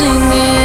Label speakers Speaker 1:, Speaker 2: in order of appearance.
Speaker 1: singing